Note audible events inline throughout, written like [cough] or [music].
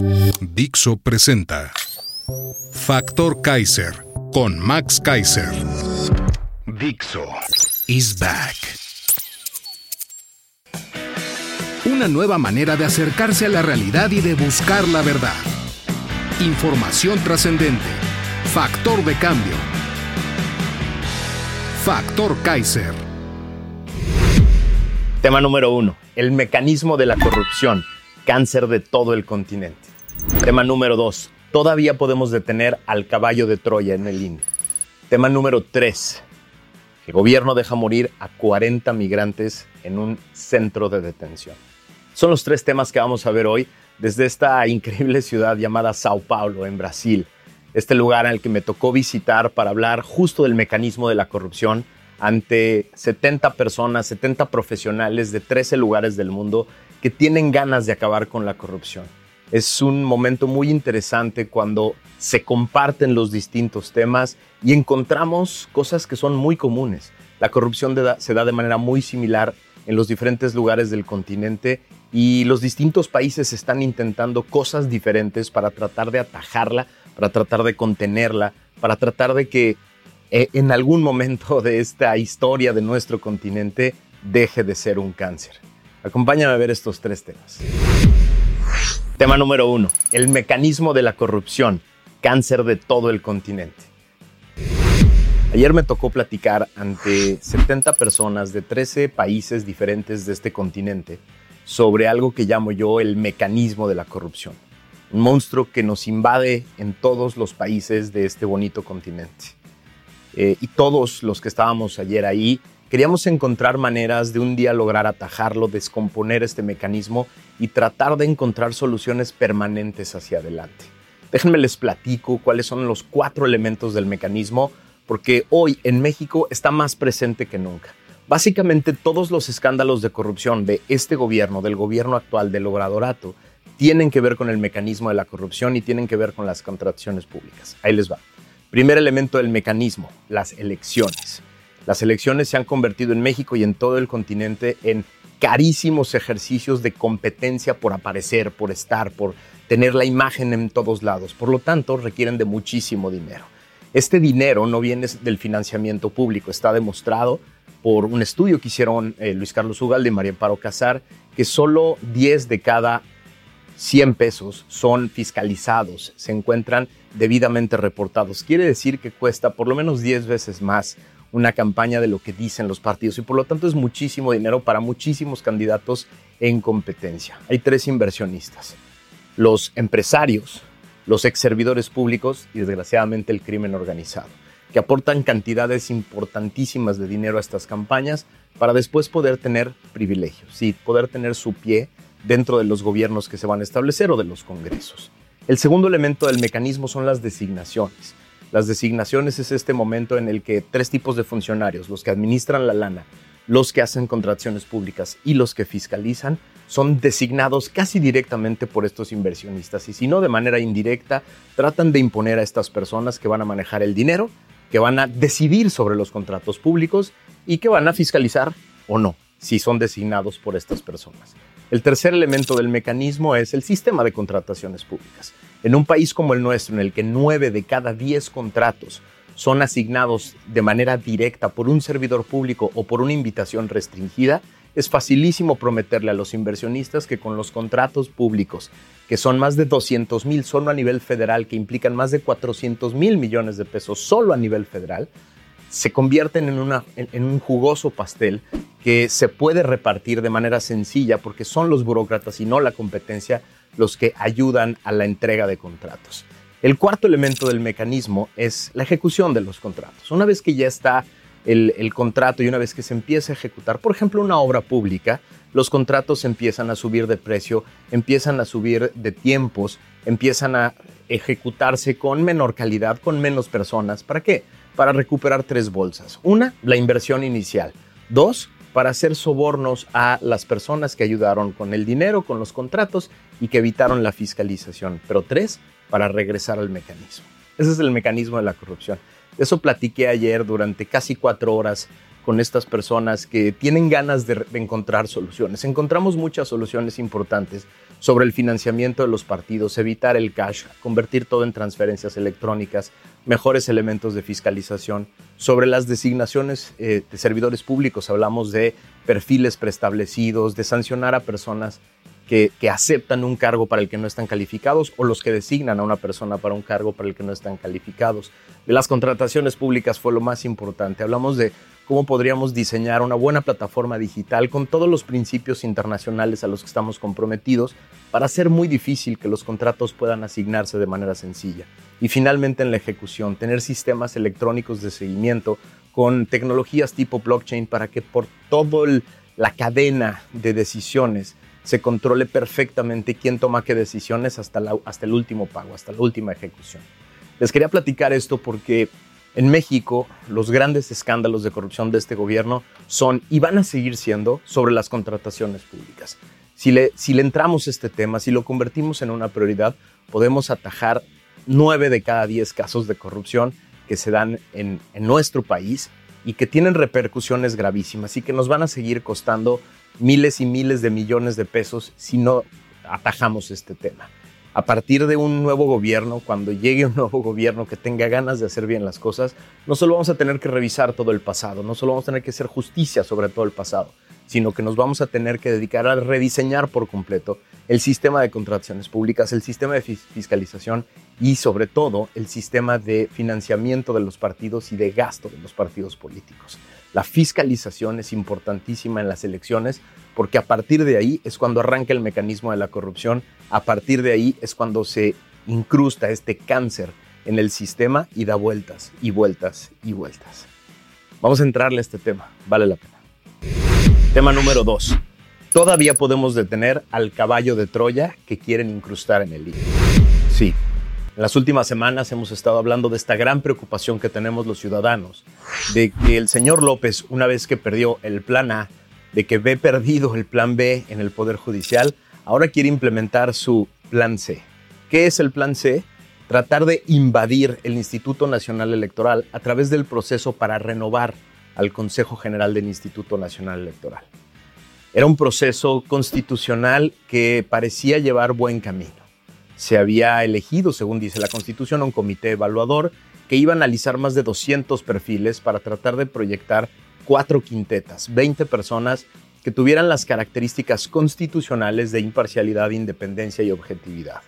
Dixo presenta Factor Kaiser con Max Kaiser. Dixo is back. Una nueva manera de acercarse a la realidad y de buscar la verdad. Información trascendente. Factor de cambio. Factor Kaiser. Tema número uno. El mecanismo de la corrupción. Cáncer de todo el continente. Tema número dos. Todavía podemos detener al caballo de Troya en el INE. Tema número tres. El gobierno deja morir a 40 migrantes en un centro de detención. Son los tres temas que vamos a ver hoy desde esta increíble ciudad llamada Sao Paulo, en Brasil. Este lugar el que me tocó visitar para hablar justo del mecanismo de la corrupción ante 70 personas, 70 profesionales de 13 lugares del mundo que tienen ganas de acabar con la corrupción. Es un momento muy interesante cuando se comparten los distintos temas y encontramos cosas que son muy comunes. La corrupción se da de manera muy similar en los diferentes lugares del continente y los distintos países están intentando cosas diferentes para tratar de atajarla, para tratar de contenerla, para tratar de que eh, en algún momento de esta historia de nuestro continente deje de ser un cáncer. Acompáñame a ver estos tres temas. Tema número uno, el mecanismo de la corrupción, cáncer de todo el continente. Ayer me tocó platicar ante 70 personas de 13 países diferentes de este continente sobre algo que llamo yo el mecanismo de la corrupción. Un monstruo que nos invade en todos los países de este bonito continente. Eh, y todos los que estábamos ayer ahí Queríamos encontrar maneras de un día lograr atajarlo, descomponer este mecanismo y tratar de encontrar soluciones permanentes hacia adelante. Déjenme les platico cuáles son los cuatro elementos del mecanismo, porque hoy en México está más presente que nunca. Básicamente todos los escándalos de corrupción de este gobierno, del gobierno actual, del Obradorato, tienen que ver con el mecanismo de la corrupción y tienen que ver con las contrataciones públicas. Ahí les va. Primer elemento del mecanismo, las elecciones. Las elecciones se han convertido en México y en todo el continente en carísimos ejercicios de competencia por aparecer, por estar, por tener la imagen en todos lados. Por lo tanto, requieren de muchísimo dinero. Este dinero no viene del financiamiento público, está demostrado por un estudio que hicieron eh, Luis Carlos Ugalde y María Paro Casar, que solo 10 de cada 100 pesos son fiscalizados, se encuentran debidamente reportados. Quiere decir que cuesta por lo menos 10 veces más una campaña de lo que dicen los partidos y por lo tanto es muchísimo dinero para muchísimos candidatos en competencia. Hay tres inversionistas, los empresarios, los ex servidores públicos y desgraciadamente el crimen organizado, que aportan cantidades importantísimas de dinero a estas campañas para después poder tener privilegios y poder tener su pie dentro de los gobiernos que se van a establecer o de los congresos. El segundo elemento del mecanismo son las designaciones. Las designaciones es este momento en el que tres tipos de funcionarios, los que administran la lana, los que hacen contrataciones públicas y los que fiscalizan, son designados casi directamente por estos inversionistas y si no de manera indirecta, tratan de imponer a estas personas que van a manejar el dinero, que van a decidir sobre los contratos públicos y que van a fiscalizar o no si son designados por estas personas. El tercer elemento del mecanismo es el sistema de contrataciones públicas. En un país como el nuestro, en el que 9 de cada 10 contratos son asignados de manera directa por un servidor público o por una invitación restringida, es facilísimo prometerle a los inversionistas que con los contratos públicos, que son más de 200 mil solo a nivel federal, que implican más de 400 mil millones de pesos solo a nivel federal, se convierten en, en, un jugoso pastel que se puede repartir de manera sencilla porque son los burócratas y no la competencia los que ayudan a la entrega de contratos. El cuarto elemento del mecanismo es la ejecución de los contratos. Una vez que ya está el, contrato y una vez que se empieza a ejecutar, por ejemplo, una obra pública, los contratos empiezan a subir de precio, empiezan a subir de tiempos, empiezan a ejecutarse con menor calidad, con menos personas. ¿Para qué? Para recuperar tres bolsas. Una, la inversión inicial. Dos, para hacer sobornos a las personas que ayudaron con el dinero, con los contratos y que evitaron la fiscalización. Pero tres, para regresar al mecanismo. Ese es el mecanismo de la corrupción. eso platiqué ayer durante casi cuatro horas con estas personas que tienen ganas de, encontrar soluciones. Encontramos muchas soluciones importantes sobre el financiamiento de los partidos, evitar el cash, convertir todo en transferencias electrónicas, mejores elementos de fiscalización. Sobre las designaciones eh, de servidores públicos, hablamos de perfiles preestablecidos, de sancionar a personas que, que, aceptan un cargo para el que no están calificados o los que designan a una persona para un cargo para el que no están calificados. De las contrataciones públicas fue lo más importante. Hablamos de cómo podríamos diseñar una buena plataforma digital con todos los principios internacionales a los que estamos comprometidos para hacer muy difícil que los contratos puedan asignarse de manera sencilla. Y finalmente en la ejecución, tener sistemas electrónicos de seguimiento con tecnologías tipo blockchain para que por toda la cadena de decisiones se controle perfectamente quién toma qué decisiones hasta, hasta el último pago, hasta la última ejecución. Les quería platicar esto porque en México, los grandes escándalos de corrupción de este gobierno son y van a seguir siendo sobre las contrataciones públicas. Si le, si entramos a este tema, si lo convertimos en una prioridad, podemos atajar nueve de cada diez casos de corrupción que se dan en, en nuestro país y que tienen repercusiones gravísimas y que nos van a seguir costando miles y miles de millones de pesos si no atajamos este tema a partir de un nuevo gobierno, cuando llegue un [laughs] nuevo gobierno que tenga ganas de hacer bien las cosas, no solo vamos a tener que revisar todo el pasado, no solo vamos a tener que hacer justicia sobre todo el pasado, sino que nos vamos a tener que dedicar a rediseñar por completo el sistema de contrataciones públicas, el sistema de fiscalización y sobre todo el sistema de financiamiento de los partidos y de gasto de los partidos políticos. La fiscalización es importantísima en las elecciones porque a partir de ahí es cuando arranca el mecanismo de la corrupción, a partir de ahí es cuando se incrusta este cáncer en el sistema y da vueltas y vueltas y vueltas. Vamos a entrarle a este tema, vale la pena. Tema número dos. Todavía podemos detener al caballo de Troya que quieren incrustar en el libro. Sí, en las últimas semanas hemos estado hablando de esta gran preocupación que tenemos los ciudadanos, de que el señor López, una vez que perdió el plan A, de que ve perdido el plan B en el Poder Judicial, ahora quiere implementar su plan C. ¿Qué es el plan C? Tratar de invadir el Instituto Nacional Electoral a través del proceso para renovar al Consejo General del Instituto Nacional Electoral. Era un proceso constitucional que parecía llevar buen camino se había elegido, según dice la Constitución, un comité evaluador que iba a analizar más de 200 perfiles para tratar de proyectar cuatro quintetas, 20 personas que tuvieran las características constitucionales de imparcialidad, independencia y objetividad.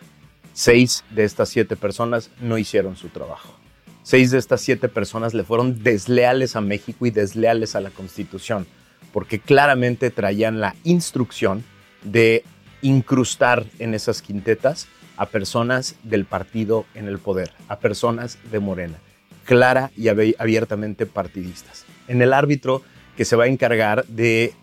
Seis de estas siete personas no hicieron su trabajo. Seis de estas siete personas le fueron desleales a México y desleales a la Constitución, porque claramente traían la instrucción de incrustar en esas quintetas a personas del partido en el poder, a personas de Morena, clara y abiertamente partidistas. En el árbitro que se va a encargar de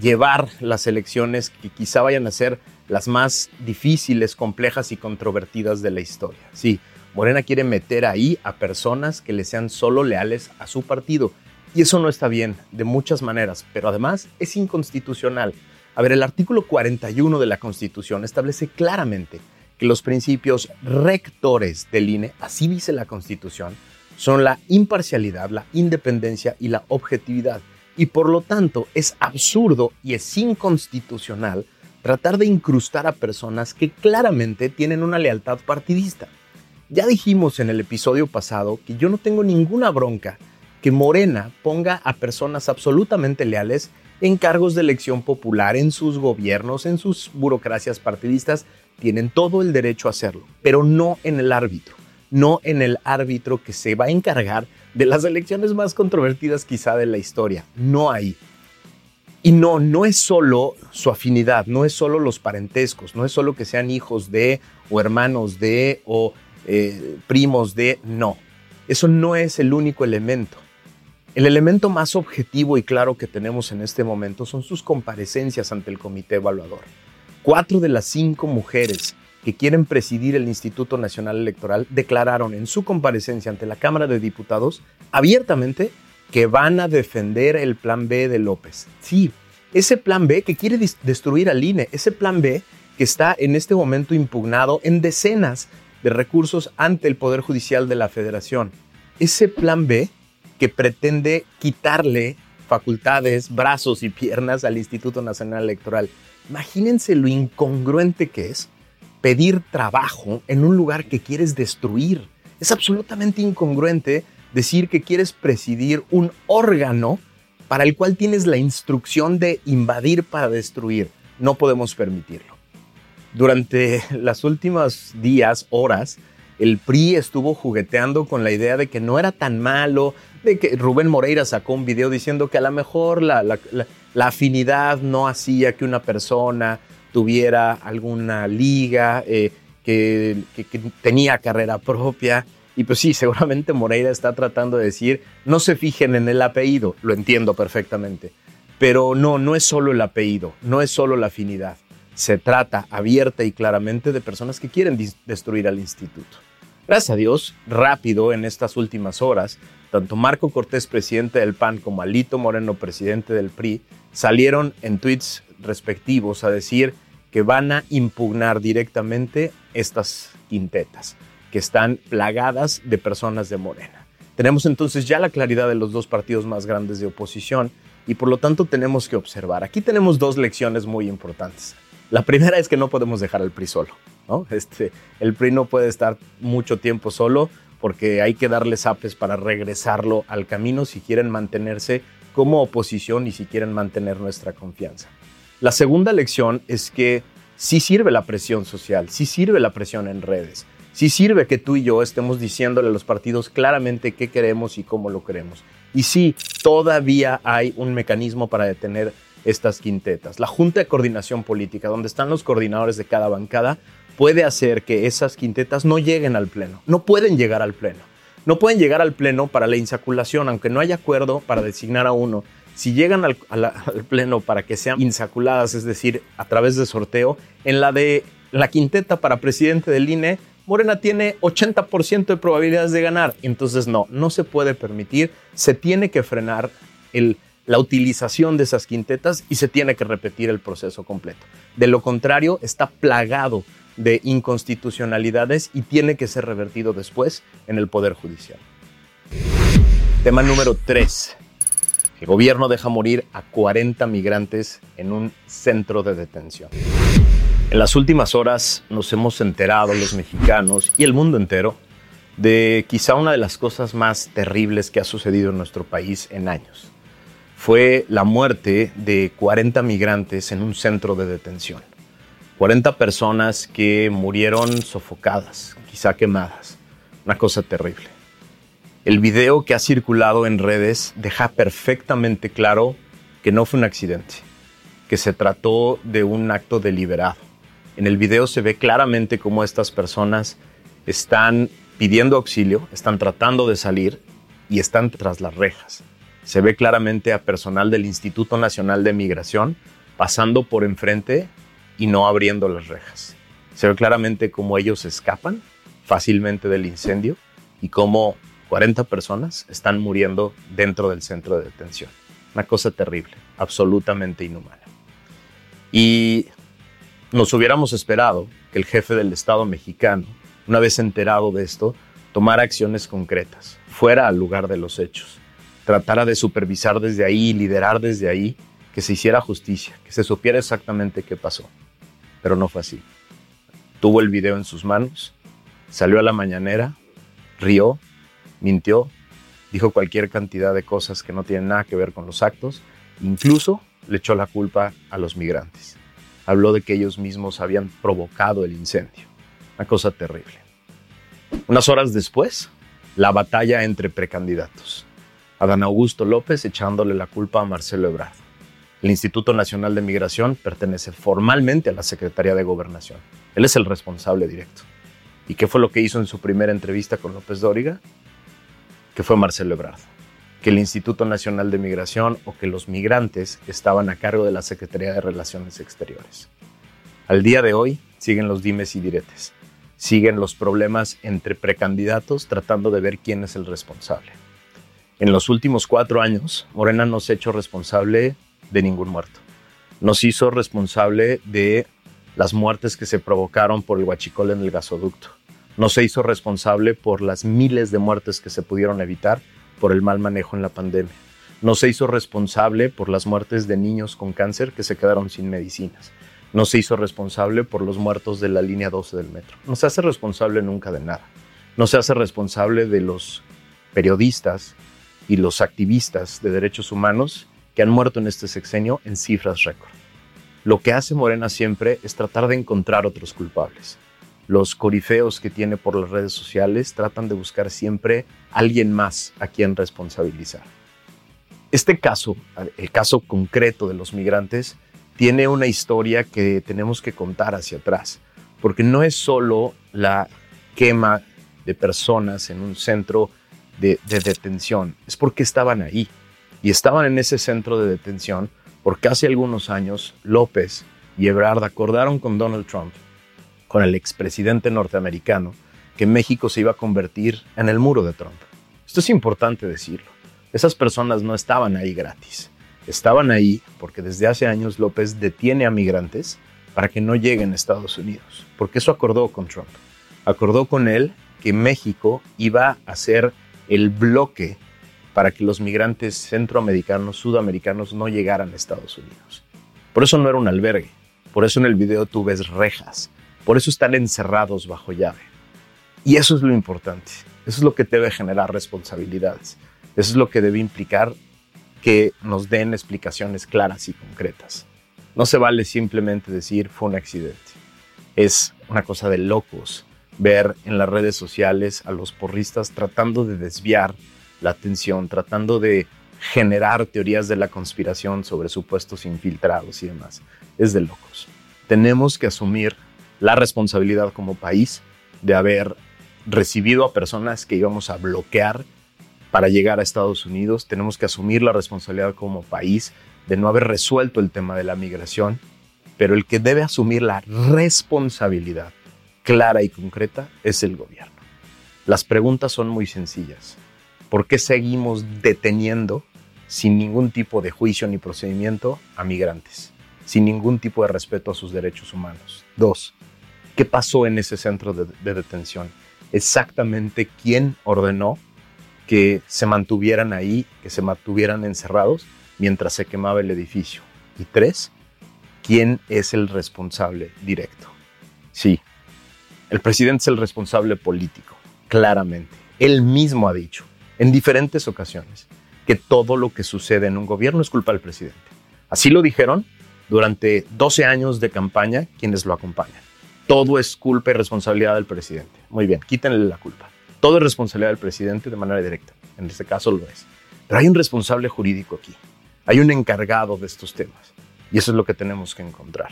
llevar las elecciones que quizá vayan a ser las más difíciles, complejas y controvertidas de la historia. Sí, Morena quiere meter ahí a personas que le sean solo leales a su partido. Y eso no está bien, de muchas maneras, pero además es inconstitucional. A ver, el artículo 41 de la Constitución establece claramente que los principios rectores del INE, así dice la Constitución, son la imparcialidad, la independencia y la objetividad. Y por lo tanto es absurdo y es inconstitucional tratar de incrustar a personas que claramente tienen una lealtad partidista. Ya dijimos en el episodio pasado que yo no tengo ninguna bronca que Morena ponga a personas absolutamente leales en cargos de elección popular, en sus gobiernos, en sus burocracias partidistas, tienen todo el derecho a hacerlo, pero no en el árbitro, no en el árbitro que se va a encargar de las elecciones más controvertidas quizá de la historia, no ahí. Y no, no es solo su afinidad, no es solo los parentescos, no es solo que sean hijos de o hermanos de o eh, primos de, no. Eso no es el único elemento. El elemento más objetivo y claro que tenemos en este momento son sus comparecencias ante el comité evaluador. Cuatro de las cinco mujeres que quieren presidir el Instituto Nacional Electoral declararon en su comparecencia ante la Cámara de Diputados abiertamente que van a defender el plan B de López. Sí, ese plan B que quiere destruir al INE, ese plan B que está en este momento impugnado en decenas de recursos ante el Poder Judicial de la Federación. Ese plan B que pretende quitarle facultades, brazos y piernas al Instituto Nacional Electoral. Imagínense lo incongruente que es pedir trabajo en un lugar que quieres destruir. Es absolutamente incongruente decir que quieres presidir un órgano para el cual tienes la instrucción de invadir para destruir. No podemos permitirlo. Durante [laughs] las últimas días, horas, el PRI estuvo jugueteando con la idea de que no era tan malo, de que Rubén Moreira sacó un video diciendo que a lo mejor la, afinidad no hacía que una persona tuviera alguna liga, eh, que, tenía carrera propia. Y pues sí, [laughs] seguramente Moreira está tratando de decir, no se fijen en el apellido, lo entiendo perfectamente. Pero no, no es solo el apellido, no es solo la afinidad. Se trata abierta y claramente de personas que quieren destruir al instituto. Gracias a Dios, rápido en estas últimas horas, tanto Marco Cortés, presidente del PAN, como Alito Moreno, presidente del PRI, salieron en tweets respectivos a decir que van a impugnar directamente estas quintetas que están plagadas de personas de Morena. Tenemos entonces ya la claridad de los dos partidos más grandes de oposición y por lo tanto tenemos que observar. Aquí tenemos dos lecciones muy importantes. La primera es que no podemos dejar al PRI solo. ¿no? Este, el PRI no puede estar mucho tiempo solo porque hay que darles apes para regresarlo al camino si quieren mantenerse como oposición y si quieren mantener nuestra confianza. La segunda lección es que sí sirve la presión social, sí sirve la presión en redes, sí sirve que tú y yo estemos diciéndole a los partidos claramente qué queremos y cómo lo queremos. Y sí, todavía hay un mecanismo para detener estas quintetas. La Junta de Coordinación Política, donde están los coordinadores de cada bancada, puede hacer que esas quintetas no lleguen al Pleno. No pueden llegar al Pleno. No pueden llegar al Pleno para la insaculación, aunque no haya acuerdo para designar a uno. Si llegan al, Pleno para que sean insaculadas, es decir, a través de sorteo, en la de la quinteta para presidente del INE, Morena tiene 80% de probabilidades de ganar. Entonces, no, no se puede permitir, se tiene que frenar la utilización de esas quintetas y se tiene que repetir el proceso completo. De lo contrario, está plagado de inconstitucionalidades y tiene que ser revertido después en el Poder Judicial. Tema número 3. El gobierno deja morir a 40 migrantes en un centro de detención. En las últimas horas nos hemos enterado los mexicanos y el mundo entero de quizá una de las cosas más terribles que ha sucedido en nuestro país en años. Fue la muerte de 40 migrantes en un centro de detención. 40 personas que murieron sofocadas, quizá quemadas. Una cosa terrible. El video que ha circulado en redes deja perfectamente claro que no fue un accidente, que se trató de un acto deliberado. En el video se ve claramente cómo estas personas están pidiendo auxilio, están tratando de salir y están tras las rejas. Se ve claramente a personal del Instituto Nacional de Migración pasando por enfrente y no abriendo las rejas. Se ve claramente cómo ellos escapan fácilmente del incendio y cómo 40 personas están muriendo dentro del centro de detención. Una cosa terrible, absolutamente inhumana. Y nos hubiéramos esperado que el jefe del Estado mexicano, una vez enterado de esto, tomara acciones concretas, fuera al lugar de los hechos, tratara de supervisar desde ahí, liderar desde ahí, que se hiciera justicia, que se supiera exactamente qué pasó pero no fue así. Tuvo el video en sus manos, salió a la mañanera, rió, mintió, dijo cualquier cantidad de cosas que no tienen nada que ver con los actos, incluso le echó la culpa a los migrantes. Habló de que ellos mismos habían provocado el incendio. Una cosa terrible. Unas horas después, la batalla entre precandidatos. Adán Augusto López echándole la culpa a Marcelo Ebrard. El Instituto Nacional de Migración pertenece formalmente a la Secretaría de Gobernación. Él es el responsable directo. ¿Y qué fue lo que hizo en su primera entrevista con López Dóriga? Que fue Marcelo Ebrard. que el Instituto Nacional de Migración o que los migrantes estaban a cargo de la Secretaría de Relaciones Exteriores. Al día de hoy siguen los dimes y diretes, siguen los problemas entre precandidatos tratando de ver quién es el responsable. En los últimos cuatro años, Morena no se ha hecho responsable de ningún muerto. Nos hizo responsable de las muertes que se provocaron por el huachicol en el gasoducto. No se hizo responsable por las miles de muertes que se pudieron evitar por el mal manejo en la pandemia. No se hizo responsable por las muertes de niños con cáncer que se quedaron sin medicinas. No se hizo responsable por los muertos de la línea 12 del metro. No se hace responsable nunca de nada. No se hace responsable de los periodistas y los activistas de derechos humanos que han muerto en este sexenio en cifras récord. Lo que hace Morena siempre es tratar de encontrar otros culpables los corifeos que tiene por las redes sociales tratan de buscar siempre alguien más a quien responsabilizar. Este caso, el caso concreto de los migrantes, tiene una historia que tenemos que contar hacia atrás, porque no es solo la quema de personas en un centro de, detención, es porque estaban ahí. Y estaban en ese centro de detención porque hace algunos años López y Ebrard acordaron con Donald Trump con el expresidente norteamericano que México se iba a convertir en el muro de Trump. Esto es importante decirlo. Esas personas no estaban ahí gratis. Estaban ahí porque desde hace años López detiene a migrantes para que no lleguen a Estados Unidos, porque eso acordó con Trump. Acordó con él que México iba a ser el bloque para que los migrantes centroamericanos, sudamericanos no llegaran a Estados Unidos. Por eso no era un albergue, por eso en el video tú ves rejas, por eso están encerrados bajo llave. Y eso es lo importante. Eso es lo que debe generar responsabilidades. Eso es lo que debe implicar que nos den explicaciones claras y concretas. No se vale simplemente decir fue un accidente. Es una cosa de locos ver en las redes sociales a los porristas tratando de desviar la atención, tratando de generar teorías de la conspiración sobre supuestos infiltrados y demás. Es de locos. Tenemos que asumir la responsabilidad como país de haber recibido a personas que íbamos a bloquear para llegar a Estados Unidos. Tenemos que asumir la responsabilidad como país de no haber resuelto el tema de la migración, pero el que debe asumir la responsabilidad clara y concreta es el gobierno. Las preguntas son muy sencillas. ¿Por qué seguimos deteniendo sin ningún tipo de juicio ni procedimiento a migrantes? Sin ningún tipo de respeto a sus derechos humanos. Dos, qué pasó en ese centro de, detención, exactamente quién ordenó que se mantuvieran ahí, que se mantuvieran encerrados mientras se quemaba el edificio. Y tres, quién es el responsable directo. Sí, el presidente es el responsable político, claramente. Él mismo ha dicho en diferentes ocasiones que todo lo que sucede en un gobierno es culpa del presidente. Así lo dijeron durante 12 años de campaña quienes lo acompañan todo es culpa y responsabilidad del presidente. Muy bien, quítenle la culpa. Todo es responsabilidad del presidente de manera directa. En este caso lo es. Pero hay un responsable jurídico aquí. Hay un encargado de estos temas. Y eso es lo que tenemos que encontrar.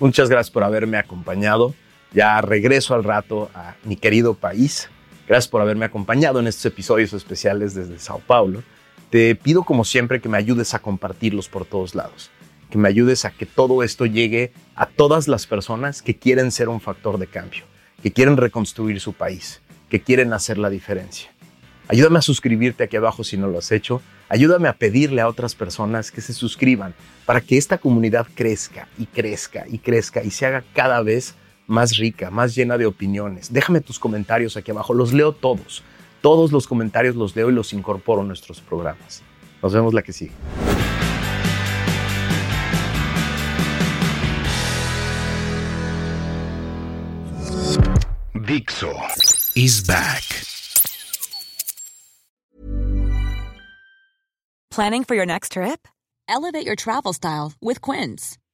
Muchas gracias por haberme acompañado. Ya regreso al rato a mi querido país. Gracias por haberme acompañado en estos episodios especiales desde Sao Paulo. Te pido como siempre que me ayudes a compartirlos por todos lados que me ayudes a que todo esto llegue a todas las personas que quieren ser un factor de cambio, que quieren reconstruir su país, que quieren hacer la diferencia. Ayúdame a suscribirte aquí abajo si no lo has hecho. Ayúdame a pedirle a otras personas que se suscriban para que esta comunidad crezca y crezca y crezca y se haga cada vez más rica, más llena de opiniones. Déjame tus comentarios aquí abajo, los leo todos. Todos los comentarios los leo y los incorporo en nuestros programas. Nos vemos la que sigue. Dixo is back. Planning for your next trip? Elevate your travel style with Quince.